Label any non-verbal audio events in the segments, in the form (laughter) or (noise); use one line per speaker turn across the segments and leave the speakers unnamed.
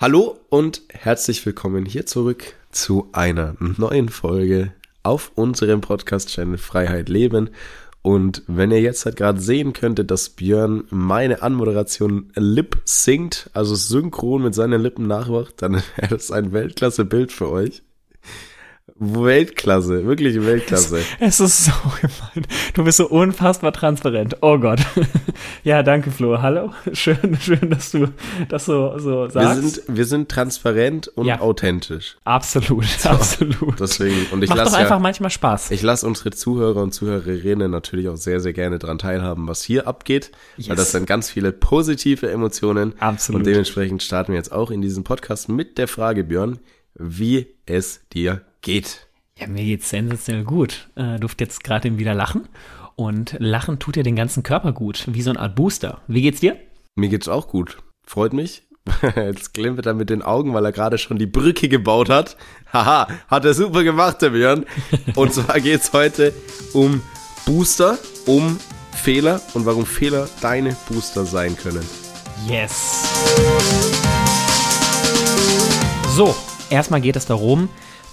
Hallo und herzlich willkommen hier zurück zu einer neuen Folge auf unserem Podcast-Channel Freiheit Leben. Und wenn ihr jetzt halt gerade sehen könntet, dass Björn meine Anmoderation lip singt, also synchron mit seinen Lippen nachmacht, dann (laughs) wäre das ein Weltklasse-Bild für euch. Weltklasse, wirklich Weltklasse.
Es, ist so gemein. Du bist so unfassbar transparent. Oh Gott. (laughs) ja, danke Flo. Hallo. Schön, schön, dass du das so, so sagst.
Wir sind, wir sind transparent und ja. authentisch.
Absolut, so, absolut.
Deswegen, und ich lasse
einfach ja, manchmal Spaß.
Ich lasse unsere Zuhörer und Zuhörerinnen natürlich auch sehr, sehr gerne daran teilhaben, was hier abgeht. Yes. Weil das sind ganz viele positive Emotionen.
Absolut.
Und dementsprechend starten wir jetzt auch in diesem Podcast mit der Frage, Björn, wie es dir geht.
Ja, mir geht's sensationell gut. Äh, durfte jetzt gerade wieder lachen. Und Lachen tut ja den ganzen Körper gut, wie so eine Art Booster. Wie geht's dir?
Mir geht's auch gut. Freut mich. (laughs) Jetzt klimpert er mit den Augen, weil er gerade schon die Brücke gebaut hat. Haha, hat er super gemacht, der Björn. Und zwar geht's heute um Booster, um Fehler und warum Fehler deine Booster sein können.
Yes. So, erstmal geht es darum,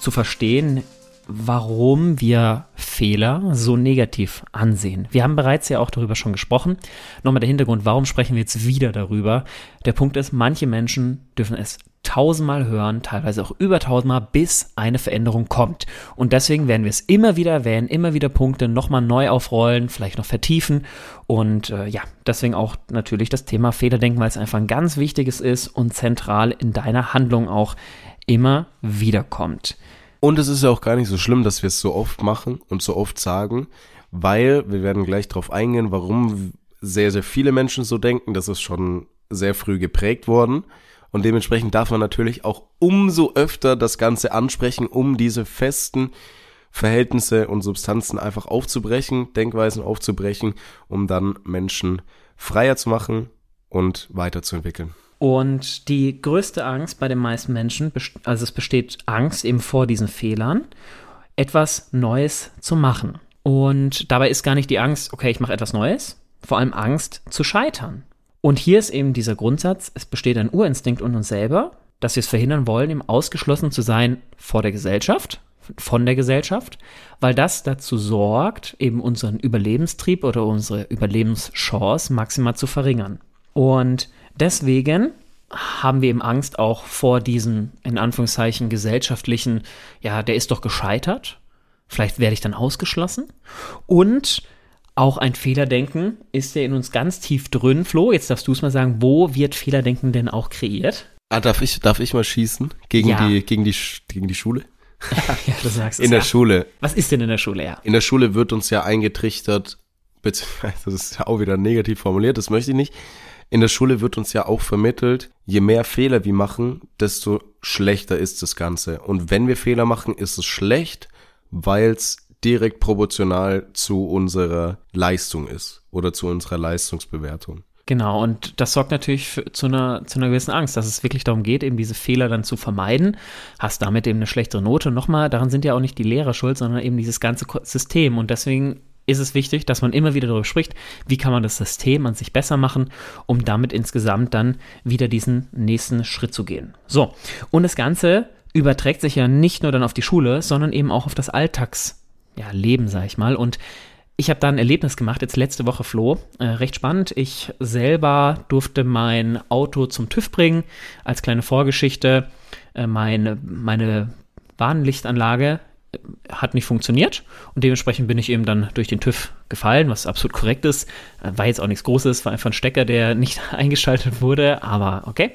zu verstehen, warum wir Fehler so negativ ansehen. Wir haben bereits ja auch darüber schon gesprochen. Nochmal der Hintergrund, warum sprechen wir jetzt wieder darüber? Der Punkt ist, manche Menschen dürfen es tausendmal hören, teilweise auch über tausendmal, bis eine Veränderung kommt. Und deswegen werden wir es immer wieder erwähnen, immer wieder Punkte nochmal neu aufrollen, vielleicht noch vertiefen. Und äh, ja, deswegen auch natürlich das Thema Fehlerdenken, weil es einfach ein ganz wichtiges ist und zentral in deiner Handlung auch immer wieder kommt.
Und es ist ja auch gar nicht so schlimm, dass wir es so oft machen und so oft sagen, weil wir werden gleich darauf eingehen, warum sehr, sehr viele Menschen so denken. Das ist schon sehr früh geprägt worden. Und dementsprechend darf man natürlich auch umso öfter das Ganze ansprechen, um diese festen Verhältnisse und Substanzen einfach aufzubrechen, Denkweisen aufzubrechen, um dann Menschen freier zu machen und weiterzuentwickeln.
Und die größte Angst bei den meisten Menschen, also es besteht Angst eben vor diesen Fehlern, etwas Neues zu machen. Und dabei ist gar nicht die Angst, okay, ich mache etwas Neues, vor allem Angst zu scheitern. Und hier ist eben dieser Grundsatz, es besteht ein Urinstinkt in uns selber, dass wir es verhindern wollen, eben ausgeschlossen zu sein vor der Gesellschaft, von der Gesellschaft, weil das dazu sorgt, eben unseren Überlebenstrieb oder unsere Überlebenschance maximal zu verringern. Und Deswegen haben wir eben Angst auch vor diesem, in Anführungszeichen, gesellschaftlichen, ja, der ist doch gescheitert. Vielleicht werde ich dann ausgeschlossen. Und auch ein Fehlerdenken ist ja in uns ganz tief drin. Flo, jetzt darfst du es mal sagen, wo wird Fehlerdenken denn auch kreiert?
Ah, darf ich, darf ich mal schießen? Gegen, ja. die, gegen, die, gegen die Schule? (laughs)
ja, du sagst
es. In der
ja.
Schule.
Was ist denn in der Schule, ja?
In der Schule wird uns ja eingetrichtert, beziehungsweise (laughs) das ist ja auch wieder negativ formuliert, das möchte ich nicht, in der Schule wird uns ja auch vermittelt, je mehr Fehler wir machen, desto schlechter ist das Ganze. Und wenn wir Fehler machen, ist es schlecht, weil es direkt proportional zu unserer Leistung ist oder zu unserer Leistungsbewertung.
Genau, und das sorgt natürlich für, zu, einer, zu einer gewissen Angst, dass es wirklich darum geht, eben diese Fehler dann zu vermeiden. Hast damit eben eine schlechtere Note. Und nochmal, daran sind ja auch nicht die Lehrer schuld, sondern eben dieses ganze System. Und deswegen ist es wichtig, dass man immer wieder darüber spricht, wie kann man das System an sich besser machen, um damit insgesamt dann wieder diesen nächsten Schritt zu gehen. So, und das Ganze überträgt sich ja nicht nur dann auf die Schule, sondern eben auch auf das Alltagsleben, ja, sag ich mal. Und ich habe da ein Erlebnis gemacht, jetzt letzte Woche Flo, äh, recht spannend. Ich selber durfte mein Auto zum TÜV bringen, als kleine Vorgeschichte. Äh, meine, meine Warnlichtanlage hat nicht funktioniert und dementsprechend bin ich eben dann durch den TÜV gefallen, was absolut korrekt ist. Äh, war jetzt auch nichts Großes, war einfach ein Stecker, der (laughs) nicht eingeschaltet wurde, aber okay,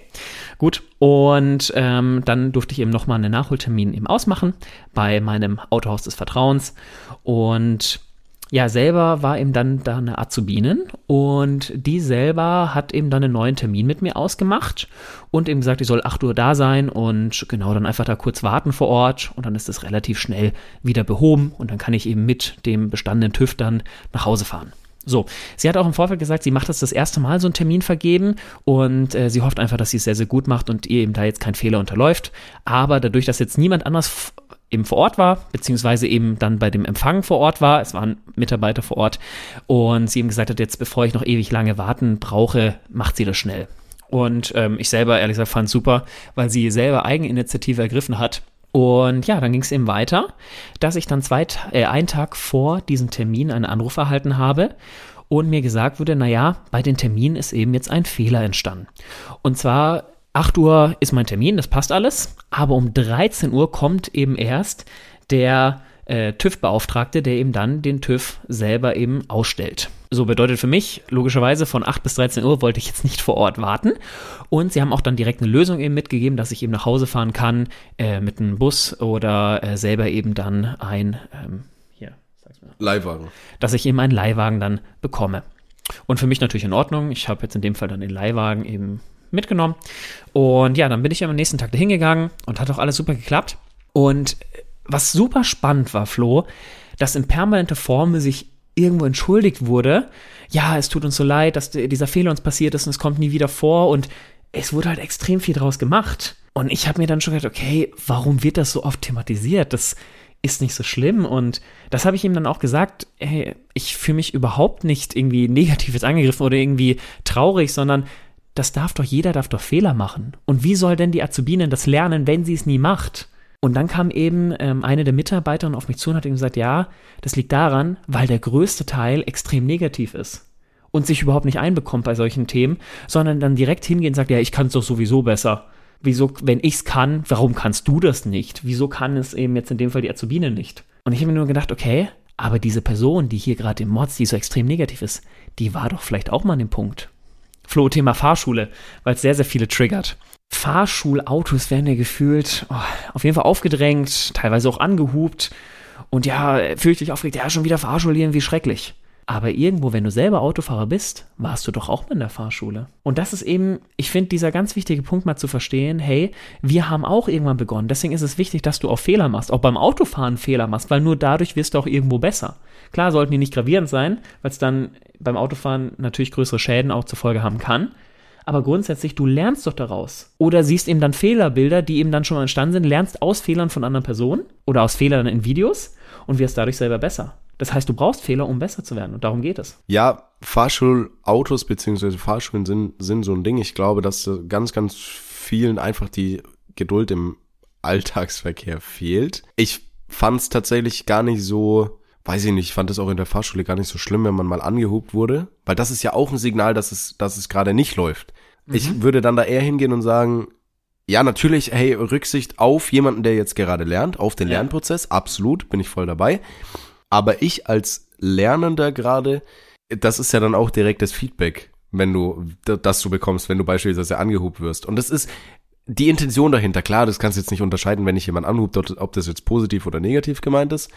gut. Und ähm, dann durfte ich eben nochmal einen Nachholtermin eben ausmachen bei meinem Autohaus des Vertrauens und ja, selber war eben dann da eine Azubinin und die selber hat eben dann einen neuen Termin mit mir ausgemacht und eben gesagt, ich soll 8 Uhr da sein und genau dann einfach da kurz warten vor Ort und dann ist das relativ schnell wieder behoben und dann kann ich eben mit dem bestandenen TÜV dann nach Hause fahren. So, sie hat auch im Vorfeld gesagt, sie macht das das erste Mal so einen Termin vergeben und äh, sie hofft einfach, dass sie es sehr, sehr gut macht und ihr eben da jetzt kein Fehler unterläuft. Aber dadurch, dass jetzt niemand anders eben vor Ort war, beziehungsweise eben dann bei dem Empfang vor Ort war. Es waren Mitarbeiter vor Ort und sie ihm gesagt hat, jetzt bevor ich noch ewig lange warten brauche, macht sie das schnell. Und ähm, ich selber, ehrlich gesagt, fand es super, weil sie selber Eigeninitiative ergriffen hat. Und ja, dann ging es eben weiter, dass ich dann zwei, äh, einen Tag vor diesem Termin einen Anruf erhalten habe und mir gesagt wurde, naja, bei den Terminen ist eben jetzt ein Fehler entstanden. Und zwar 8 Uhr ist mein Termin, das passt alles, aber um 13 Uhr kommt eben erst der äh, TÜV-Beauftragte, der eben dann den TÜV selber eben ausstellt. So bedeutet für mich, logischerweise von 8 bis 13 Uhr wollte ich jetzt nicht vor Ort warten. Und sie haben auch dann direkt eine Lösung eben mitgegeben, dass ich eben nach Hause fahren kann äh, mit einem Bus oder äh, selber eben dann ein, ähm, hier,
sag's mir. Leihwagen.
Dass ich eben einen Leihwagen dann bekomme. Und für mich natürlich in Ordnung. Ich habe jetzt in dem Fall dann den Leihwagen eben mitgenommen. Und ja, dann bin ich am nächsten Tag dahin gegangen und hat auch alles super geklappt. Und was super spannend war, Flo, dass in permanenter Form sich irgendwo entschuldigt wurde, ja, es tut uns so leid, dass dieser Fehler uns passiert ist und es kommt nie wieder vor und es wurde halt extrem viel draus gemacht. Und ich habe mir dann schon gedacht, okay, warum wird das so oft thematisiert? Das ist nicht so schlimm. Und das habe ich ihm dann auch gesagt, hey, ich fühle mich überhaupt nicht irgendwie negativ jetzt angegriffen oder irgendwie traurig, sondern das darf doch, jeder darf doch Fehler machen. Und wie soll denn die Azubinen das lernen, wenn sie es nie macht? Und dann kam eben ähm, eine der Mitarbeiterinnen auf mich zu und hat ihm gesagt, ja, das liegt daran, weil der größte Teil extrem negativ ist und sich überhaupt nicht einbekommt bei solchen Themen, sondern dann direkt hingehen und sagt, ja, ich kann es doch sowieso besser. Wieso, wenn ich es kann, warum kannst du das nicht? Wieso kann es eben jetzt in dem Fall die Azubine nicht? Und ich habe mir nur gedacht, okay, aber diese Person, die hier gerade im Mods, die so extrem negativ ist, die war doch vielleicht auch mal an dem Punkt. Flo, Thema Fahrschule, weil es sehr, sehr viele triggert. Fahrschulautos werden ja gefühlt oh, auf jeden Fall aufgedrängt, teilweise auch angehupt. Und ja, fürchterlich aufgeregt, ja, schon wieder Fahrschulieren, wie schrecklich. Aber irgendwo, wenn du selber Autofahrer bist, warst du doch auch mal in der Fahrschule. Und das ist eben, ich finde, dieser ganz wichtige Punkt mal zu verstehen, hey, wir haben auch irgendwann begonnen. Deswegen ist es wichtig, dass du auch Fehler machst, auch beim Autofahren Fehler machst, weil nur dadurch wirst du auch irgendwo besser. Klar sollten die nicht gravierend sein, weil es dann beim Autofahren natürlich größere Schäden auch zur Folge haben kann aber grundsätzlich, du lernst doch daraus. Oder siehst eben dann Fehlerbilder, die eben dann schon mal entstanden sind, lernst aus Fehlern von anderen Personen oder aus Fehlern in Videos und wirst dadurch selber besser. Das heißt, du brauchst Fehler, um besser zu werden und darum geht es.
Ja, Fahrschulautos bzw. Fahrschulen sind, sind so ein Ding. Ich glaube, dass ganz, ganz vielen einfach die Geduld im Alltagsverkehr fehlt. Ich fand es tatsächlich gar nicht so weiß ich nicht, ich fand das auch in der Fahrschule gar nicht so schlimm, wenn man mal angehobt wurde, weil das ist ja auch ein Signal, dass es, dass es gerade nicht läuft. Mhm. Ich würde dann da eher hingehen und sagen, ja, natürlich, hey, Rücksicht auf jemanden, der jetzt gerade lernt, auf den ja. Lernprozess, absolut, bin ich voll dabei. Aber ich als Lernender gerade, das ist ja dann auch direktes Feedback, wenn du, das du bekommst, wenn du beispielsweise angehobt wirst. Und das ist die Intention dahinter. Klar, das kannst du jetzt nicht unterscheiden, wenn ich jemand anhubt, ob das jetzt positiv oder negativ gemeint ist.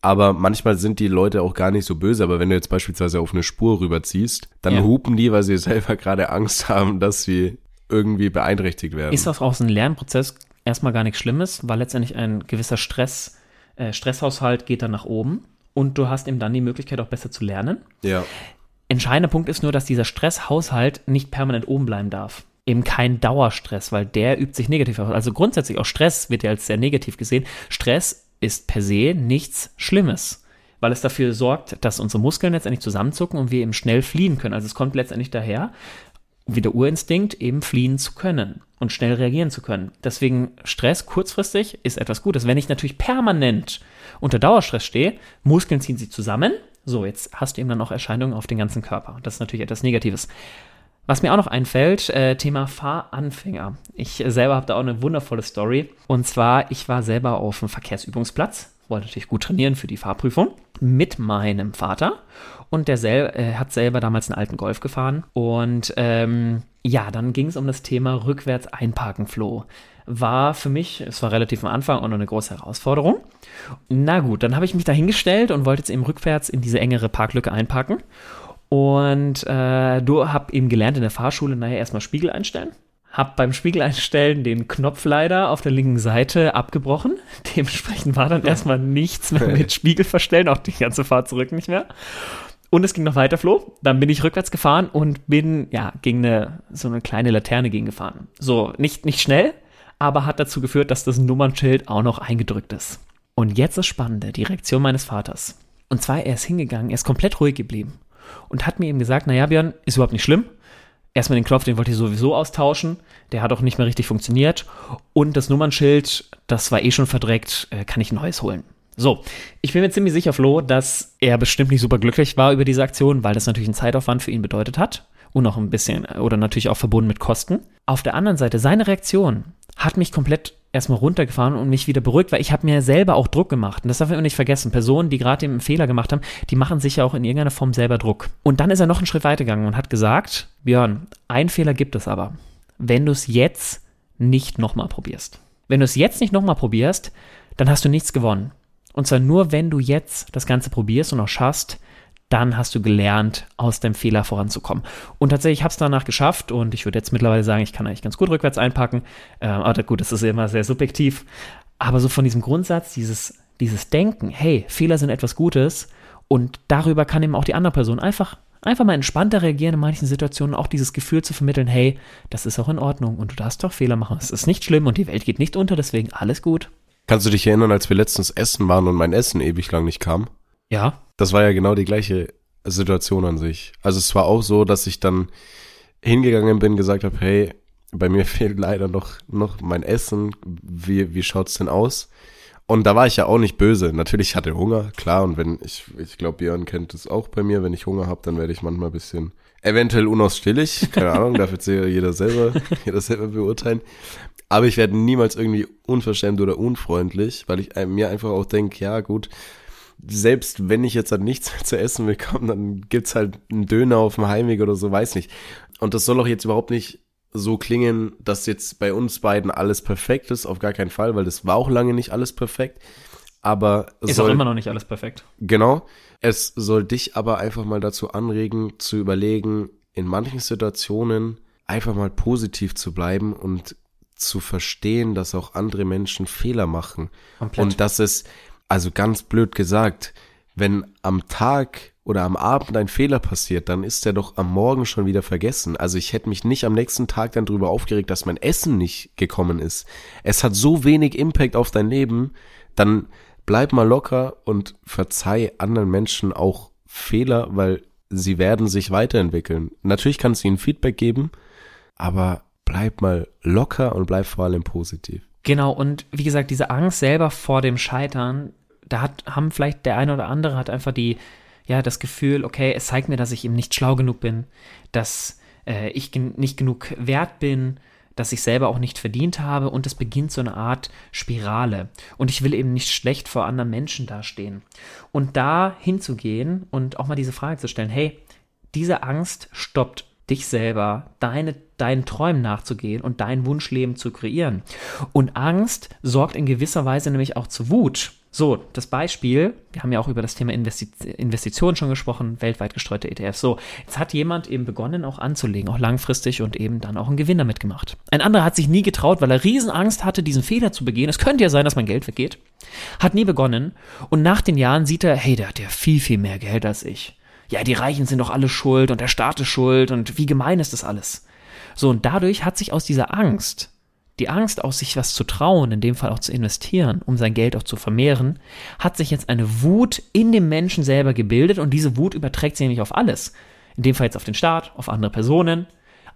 Aber manchmal sind die Leute auch gar nicht so böse. Aber wenn du jetzt beispielsweise auf eine Spur rüberziehst, dann ja. hupen die, weil sie (laughs) selber gerade Angst haben, dass sie irgendwie beeinträchtigt werden.
Ist das auch so ein Lernprozess erstmal gar nichts Schlimmes, weil letztendlich ein gewisser Stress, äh, Stresshaushalt geht dann nach oben und du hast eben dann die Möglichkeit auch besser zu lernen.
Ja.
Entscheidender Punkt ist nur, dass dieser Stresshaushalt nicht permanent oben bleiben darf. Eben kein Dauerstress, weil der übt sich negativ aus. Also grundsätzlich auch Stress wird ja als sehr negativ gesehen. Stress ist per se nichts Schlimmes, weil es dafür sorgt, dass unsere Muskeln letztendlich zusammenzucken und wir eben schnell fliehen können. Also es kommt letztendlich daher, wie der Urinstinkt, eben fliehen zu können und schnell reagieren zu können. Deswegen Stress kurzfristig ist etwas Gutes. Wenn ich natürlich permanent unter Dauerstress stehe, Muskeln ziehen sich zusammen. So, jetzt hast du eben dann auch Erscheinungen auf den ganzen Körper. Das ist natürlich etwas Negatives. Was mir auch noch einfällt, äh, Thema Fahranfänger. Ich selber habe da auch eine wundervolle Story. Und zwar, ich war selber auf dem Verkehrsübungsplatz, wollte natürlich gut trainieren für die Fahrprüfung, mit meinem Vater. Und der sel äh, hat selber damals einen alten Golf gefahren. Und ähm, ja, dann ging es um das Thema rückwärts einparken, Flo. War für mich, es war relativ am Anfang auch noch eine große Herausforderung. Na gut, dann habe ich mich da hingestellt und wollte jetzt eben rückwärts in diese engere Parklücke einparken. Und äh, du hab eben gelernt in der Fahrschule, naja, erstmal Spiegel einstellen. Hab beim Spiegel einstellen den Knopf leider auf der linken Seite abgebrochen. (laughs) Dementsprechend war dann erstmal nichts mehr mit Spiegel verstellen, auch die ganze Fahrt zurück nicht mehr. Und es ging noch weiter, Flo. Dann bin ich rückwärts gefahren und bin, ja, gegen eine, so eine kleine Laterne gegengefahren. So, nicht, nicht schnell, aber hat dazu geführt, dass das Nummernschild auch noch eingedrückt ist. Und jetzt das Spannende, die Reaktion meines Vaters. Und zwar, er ist hingegangen, er ist komplett ruhig geblieben und hat mir eben gesagt, naja, Björn, ist überhaupt nicht schlimm. Erstmal den Knopf, den wollte ich sowieso austauschen. Der hat auch nicht mehr richtig funktioniert. Und das Nummernschild, das war eh schon verdreckt, äh, kann ich neues holen. So, ich bin mir ziemlich sicher, Flo, dass er bestimmt nicht super glücklich war über diese Aktion, weil das natürlich einen Zeitaufwand für ihn bedeutet hat. Und auch ein bisschen, oder natürlich auch verbunden mit Kosten. Auf der anderen Seite, seine Reaktion hat mich komplett erstmal runtergefahren und mich wieder beruhigt, weil ich habe mir selber auch Druck gemacht. Und das darf man nicht vergessen. Personen, die gerade einen Fehler gemacht haben, die machen sich ja auch in irgendeiner Form selber Druck. Und dann ist er noch einen Schritt weitergegangen und hat gesagt, Björn, ein Fehler gibt es aber. Wenn du es jetzt nicht nochmal probierst. Wenn du es jetzt nicht nochmal probierst, dann hast du nichts gewonnen. Und zwar nur, wenn du jetzt das Ganze probierst und auch schaffst, dann hast du gelernt, aus dem Fehler voranzukommen. Und tatsächlich habe es danach geschafft und ich würde jetzt mittlerweile sagen, ich kann eigentlich ganz gut rückwärts einpacken. Äh, aber gut, das ist immer sehr subjektiv. Aber so von diesem Grundsatz, dieses, dieses Denken, hey, Fehler sind etwas Gutes und darüber kann eben auch die andere Person einfach, einfach mal entspannter reagieren in manchen Situationen, auch dieses Gefühl zu vermitteln, hey, das ist auch in Ordnung und du darfst doch Fehler machen. Es ist nicht schlimm und die Welt geht nicht unter, deswegen alles gut.
Kannst du dich erinnern, als wir letztens essen waren und mein Essen ewig lang nicht kam?
Ja.
Das war ja genau die gleiche Situation an sich. Also es war auch so, dass ich dann hingegangen bin, gesagt habe, hey, bei mir (laughs) fehlt leider noch, noch mein Essen. Wie, wie schaut's denn aus? Und da war ich ja auch nicht böse. Natürlich hatte Hunger, klar. Und wenn ich, ich glaube, Björn kennt es auch bei mir. Wenn ich Hunger habe, dann werde ich manchmal ein bisschen eventuell unausstehlich. Keine (laughs) Ahnung, darf jetzt jeder selber, (laughs) jeder selber beurteilen. Aber ich werde niemals irgendwie unverschämt oder unfreundlich, weil ich mir einfach auch denke, ja gut, selbst wenn ich jetzt halt nichts mehr zu essen bekomme, dann gibt's halt einen Döner auf dem Heimweg oder so, weiß nicht. Und das soll auch jetzt überhaupt nicht so klingen, dass jetzt bei uns beiden alles perfekt ist, auf gar keinen Fall, weil das war auch lange nicht alles perfekt. Aber
ist soll, auch immer noch nicht alles perfekt.
Genau. Es soll dich aber einfach mal dazu anregen, zu überlegen, in manchen Situationen einfach mal positiv zu bleiben und zu verstehen, dass auch andere Menschen Fehler machen. Komplett. Und dass es, also ganz blöd gesagt, wenn am Tag oder am Abend ein Fehler passiert, dann ist der doch am Morgen schon wieder vergessen. Also ich hätte mich nicht am nächsten Tag dann darüber aufgeregt, dass mein Essen nicht gekommen ist. Es hat so wenig Impact auf dein Leben, dann bleib mal locker und verzeih anderen Menschen auch Fehler, weil sie werden sich weiterentwickeln. Natürlich kannst du ihnen Feedback geben, aber bleib mal locker und bleib vor allem positiv.
Genau, und wie gesagt, diese Angst selber vor dem Scheitern, da hat, haben vielleicht der eine oder andere hat einfach die, ja, das Gefühl, okay, es zeigt mir, dass ich eben nicht schlau genug bin, dass äh, ich gen nicht genug wert bin, dass ich selber auch nicht verdient habe und es beginnt so eine Art Spirale. Und ich will eben nicht schlecht vor anderen Menschen dastehen. Und da hinzugehen und auch mal diese Frage zu stellen, hey, diese Angst stoppt dich selber, deine, deinen Träumen nachzugehen und dein Wunschleben zu kreieren. Und Angst sorgt in gewisser Weise nämlich auch zu Wut. So, das Beispiel, wir haben ja auch über das Thema Investi Investitionen schon gesprochen, weltweit gestreute ETFs. So, jetzt hat jemand eben begonnen auch anzulegen, auch langfristig und eben dann auch einen Gewinner mitgemacht. Ein anderer hat sich nie getraut, weil er Riesenangst hatte, diesen Fehler zu begehen. Es könnte ja sein, dass mein Geld weggeht. Hat nie begonnen und nach den Jahren sieht er, hey, der hat ja viel, viel mehr Geld als ich ja, die Reichen sind doch alle schuld und der Staat ist schuld und wie gemein ist das alles. So, und dadurch hat sich aus dieser Angst, die Angst aus sich was zu trauen, in dem Fall auch zu investieren, um sein Geld auch zu vermehren, hat sich jetzt eine Wut in dem Menschen selber gebildet und diese Wut überträgt sich nämlich auf alles. In dem Fall jetzt auf den Staat, auf andere Personen,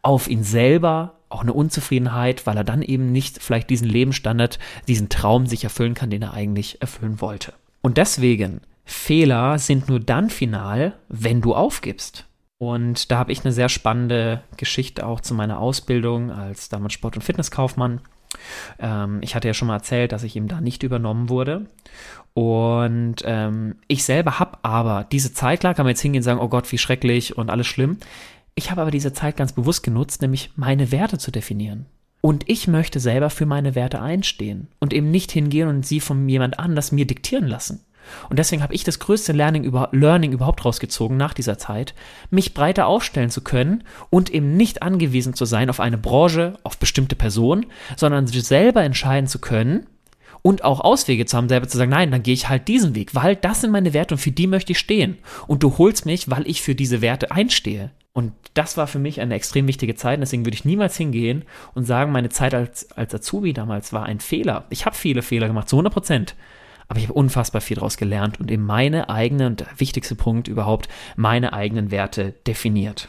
auf ihn selber, auch eine Unzufriedenheit, weil er dann eben nicht vielleicht diesen Lebensstandard, diesen Traum sich erfüllen kann, den er eigentlich erfüllen wollte. Und deswegen Fehler sind nur dann final, wenn du aufgibst. Und da habe ich eine sehr spannende Geschichte auch zu meiner Ausbildung als damals Sport- und Fitnesskaufmann. Ähm, ich hatte ja schon mal erzählt, dass ich eben da nicht übernommen wurde. Und ähm, ich selber habe aber diese Zeit, klar kann man jetzt hingehen und sagen, oh Gott, wie schrecklich und alles schlimm. Ich habe aber diese Zeit ganz bewusst genutzt, nämlich meine Werte zu definieren. Und ich möchte selber für meine Werte einstehen und eben nicht hingehen und sie von jemand anders mir diktieren lassen. Und deswegen habe ich das größte Learning, über, Learning überhaupt rausgezogen nach dieser Zeit, mich breiter aufstellen zu können und eben nicht angewiesen zu sein auf eine Branche, auf bestimmte Personen, sondern selber entscheiden zu können und auch Auswege zu haben, selber zu sagen, nein, dann gehe ich halt diesen Weg, weil das sind meine Werte und für die möchte ich stehen. Und du holst mich, weil ich für diese Werte einstehe. Und das war für mich eine extrem wichtige Zeit. deswegen würde ich niemals hingehen und sagen, meine Zeit als, als Azubi damals war ein Fehler. Ich habe viele Fehler gemacht, zu 100 Prozent. Aber ich habe unfassbar viel daraus gelernt und eben meine eigene und der wichtigste Punkt überhaupt, meine eigenen Werte definiert.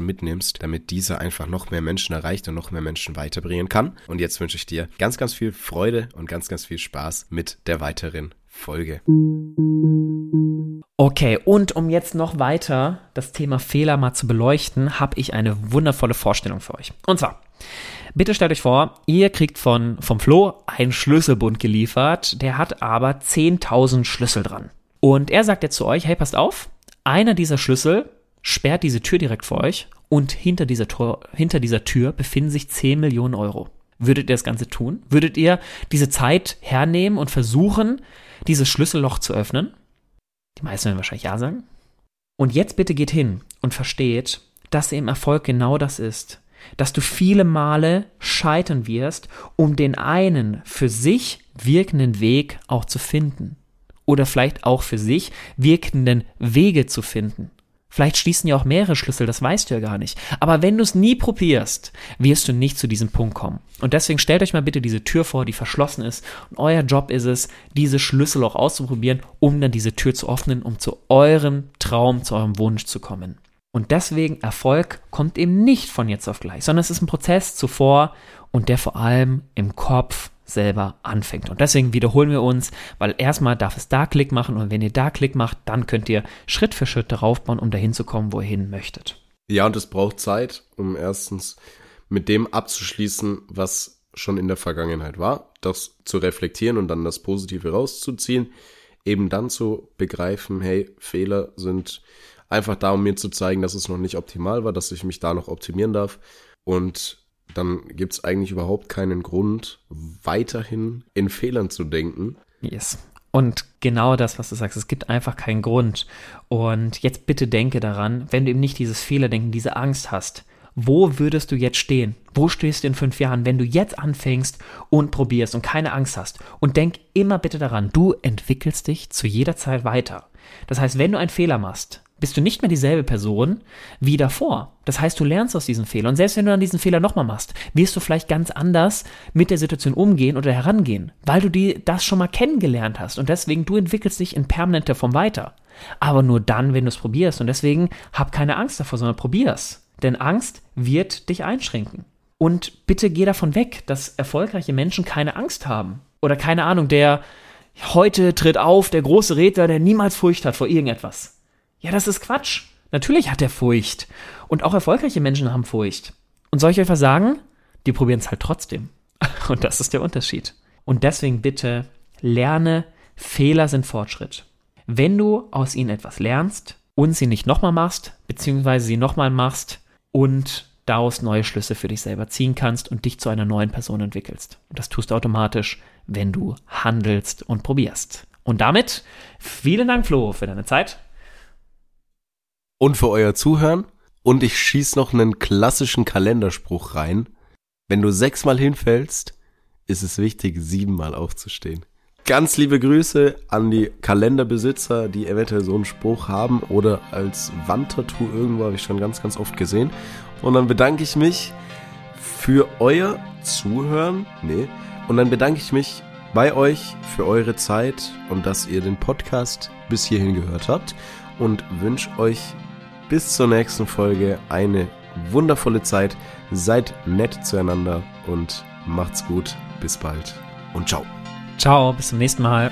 mitnimmst, damit dieser einfach noch mehr Menschen erreicht und noch mehr Menschen weiterbringen kann. Und jetzt wünsche ich dir ganz, ganz viel Freude und ganz, ganz viel Spaß mit der weiteren Folge.
Okay, und um jetzt noch weiter das Thema Fehler mal zu beleuchten, habe ich eine wundervolle Vorstellung für euch. Und zwar, bitte stellt euch vor, ihr kriegt von, vom Flo einen Schlüsselbund geliefert, der hat aber 10.000 Schlüssel dran. Und er sagt jetzt zu euch, hey, passt auf, einer dieser Schlüssel sperrt diese Tür direkt vor euch und hinter dieser, Tor, hinter dieser Tür befinden sich 10 Millionen Euro. Würdet ihr das Ganze tun? Würdet ihr diese Zeit hernehmen und versuchen, dieses Schlüsselloch zu öffnen? Die meisten werden wahrscheinlich ja sagen. Und jetzt bitte geht hin und versteht, dass im Erfolg genau das ist. Dass du viele Male scheitern wirst, um den einen für sich wirkenden Weg auch zu finden. Oder vielleicht auch für sich wirkenden Wege zu finden. Vielleicht schließen ja auch mehrere Schlüssel, das weißt du ja gar nicht. Aber wenn du es nie probierst, wirst du nicht zu diesem Punkt kommen. Und deswegen stellt euch mal bitte diese Tür vor, die verschlossen ist. Und euer Job ist es, diese Schlüssel auch auszuprobieren, um dann diese Tür zu öffnen, um zu eurem Traum, zu eurem Wunsch zu kommen. Und deswegen Erfolg kommt eben nicht von jetzt auf gleich, sondern es ist ein Prozess zuvor und der vor allem im Kopf selber anfängt. Und deswegen wiederholen wir uns, weil erstmal darf es da Klick machen und wenn ihr da Klick macht, dann könnt ihr Schritt für Schritt darauf bauen, um dahin zu kommen, wo ihr hin möchtet.
Ja, und es braucht Zeit, um erstens mit dem abzuschließen, was schon in der Vergangenheit war, das zu reflektieren und dann das Positive rauszuziehen, eben dann zu begreifen, hey, Fehler sind einfach da, um mir zu zeigen, dass es noch nicht optimal war, dass ich mich da noch optimieren darf und dann gibt es eigentlich überhaupt keinen Grund, weiterhin in Fehlern zu denken.
Yes. Und genau das, was du sagst, es gibt einfach keinen Grund. Und jetzt bitte denke daran, wenn du eben nicht dieses Fehlerdenken, diese Angst hast, wo würdest du jetzt stehen? Wo stehst du in fünf Jahren, wenn du jetzt anfängst und probierst und keine Angst hast? Und denk immer bitte daran, du entwickelst dich zu jeder Zeit weiter. Das heißt, wenn du einen Fehler machst, bist du nicht mehr dieselbe Person wie davor. Das heißt, du lernst aus diesem Fehler. Und selbst wenn du dann diesen Fehler nochmal machst, wirst du vielleicht ganz anders mit der Situation umgehen oder herangehen, weil du die, das schon mal kennengelernt hast. Und deswegen, du entwickelst dich in permanenter Form weiter. Aber nur dann, wenn du es probierst. Und deswegen hab keine Angst davor, sondern probier's. Denn Angst wird dich einschränken. Und bitte geh davon weg, dass erfolgreiche Menschen keine Angst haben. Oder keine Ahnung, der heute tritt auf, der große Redner, der niemals Furcht hat vor irgendetwas. Ja, das ist Quatsch. Natürlich hat er Furcht. Und auch erfolgreiche Menschen haben Furcht. Und soll ich euch was sagen? Die probieren es halt trotzdem. (laughs) Und das ist der Unterschied. Und deswegen bitte lerne, Fehler sind Fortschritt. Wenn du aus ihnen etwas lernst und sie nicht nochmal machst, beziehungsweise sie nochmal machst und daraus neue Schlüsse für dich selber ziehen kannst und dich zu einer neuen Person entwickelst. Und das tust du automatisch, wenn du handelst und probierst. Und damit vielen Dank, Flo, für deine Zeit
und für euer Zuhören. Und ich schieß noch einen klassischen Kalenderspruch rein. Wenn du sechsmal hinfällst, ist es wichtig, siebenmal aufzustehen. Ganz liebe Grüße an die Kalenderbesitzer, die eventuell so einen Spruch haben oder als Wandtattoo irgendwo habe ich schon ganz, ganz oft gesehen. Und dann bedanke ich mich für euer Zuhören. Nee. Und dann bedanke ich mich bei euch für eure Zeit und dass ihr den Podcast bis hierhin gehört habt und wünsche euch bis zur nächsten Folge eine wundervolle Zeit. Seid nett zueinander und macht's gut. Bis bald und ciao.
Ciao, bis zum nächsten Mal.